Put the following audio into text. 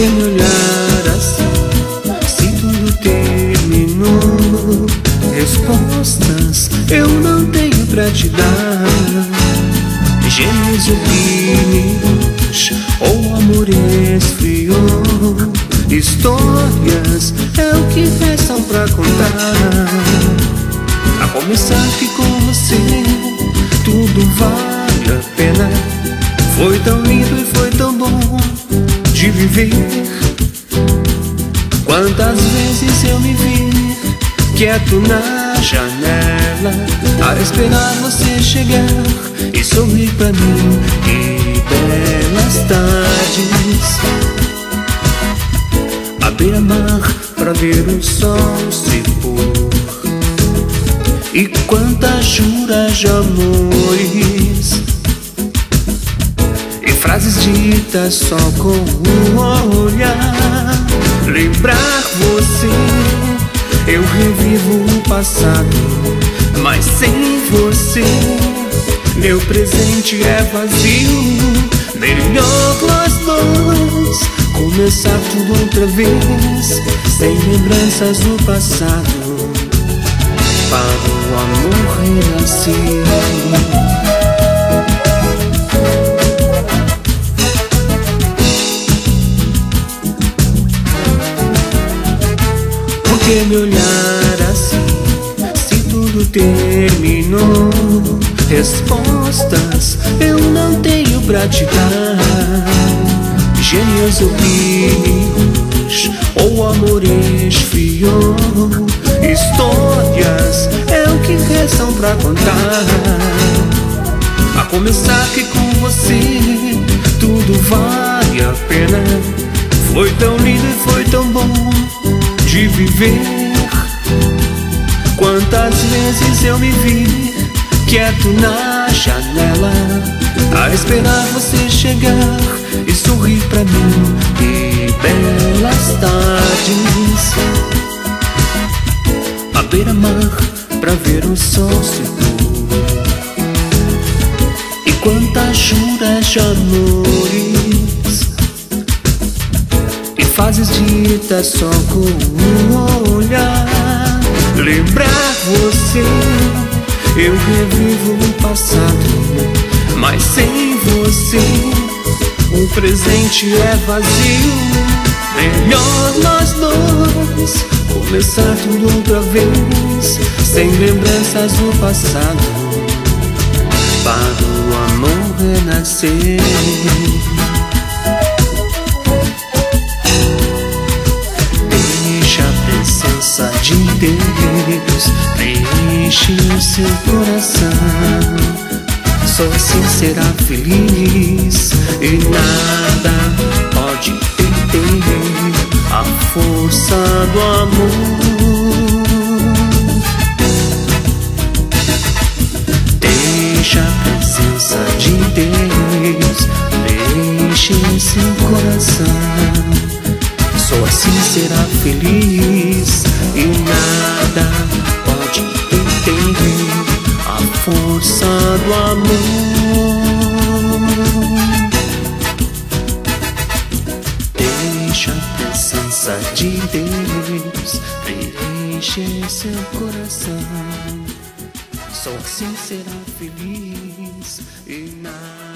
que olhar assim Se tudo terminou Respostas eu não tenho pra te dar. Gêmeos opiniões Ou amor esfriou Histórias é o que restam pra contar. A começar que com você Tudo vai Quantas vezes eu me vi quieto na janela A esperar você chegar e sorrir pra mim Que belas tardes. A beira-mar pra ver o sol se pôr. E quantas juras de amores Só com um olhar Lembrar você eu revivo o passado, mas sem você meu presente é vazio. Melhor nós dois começar tudo outra vez, sem lembranças do passado, para o amor renascer. Que me olhar assim? Se tudo terminou, respostas eu não tenho pra te dar. Gênios opiniões ou amor esfriou. Histórias é o que restam pra contar. A começar que com você tudo vale a pena. Foi tão lindo e foi tão bom de viver. Quantas vezes eu me vi quieto na janela, a esperar você chegar e sorrir pra mim. Que belas tardes, à beira-mar pra ver o sol se pôr. E quantas juras de amores Fases ditas só com um olhar. Lembrar você Eu revivo o passado Mas sem você O presente é vazio. Melhor nós dois Começar tudo outra vez Sem lembranças do passado. Para o amor renascer seu coração. Só assim será feliz e nada pode deter a força do amor. Deixa a presença de Deus preenche o seu coração. Só assim será feliz e nada presença de Deus preencher seu coração. Só assim será feliz e nada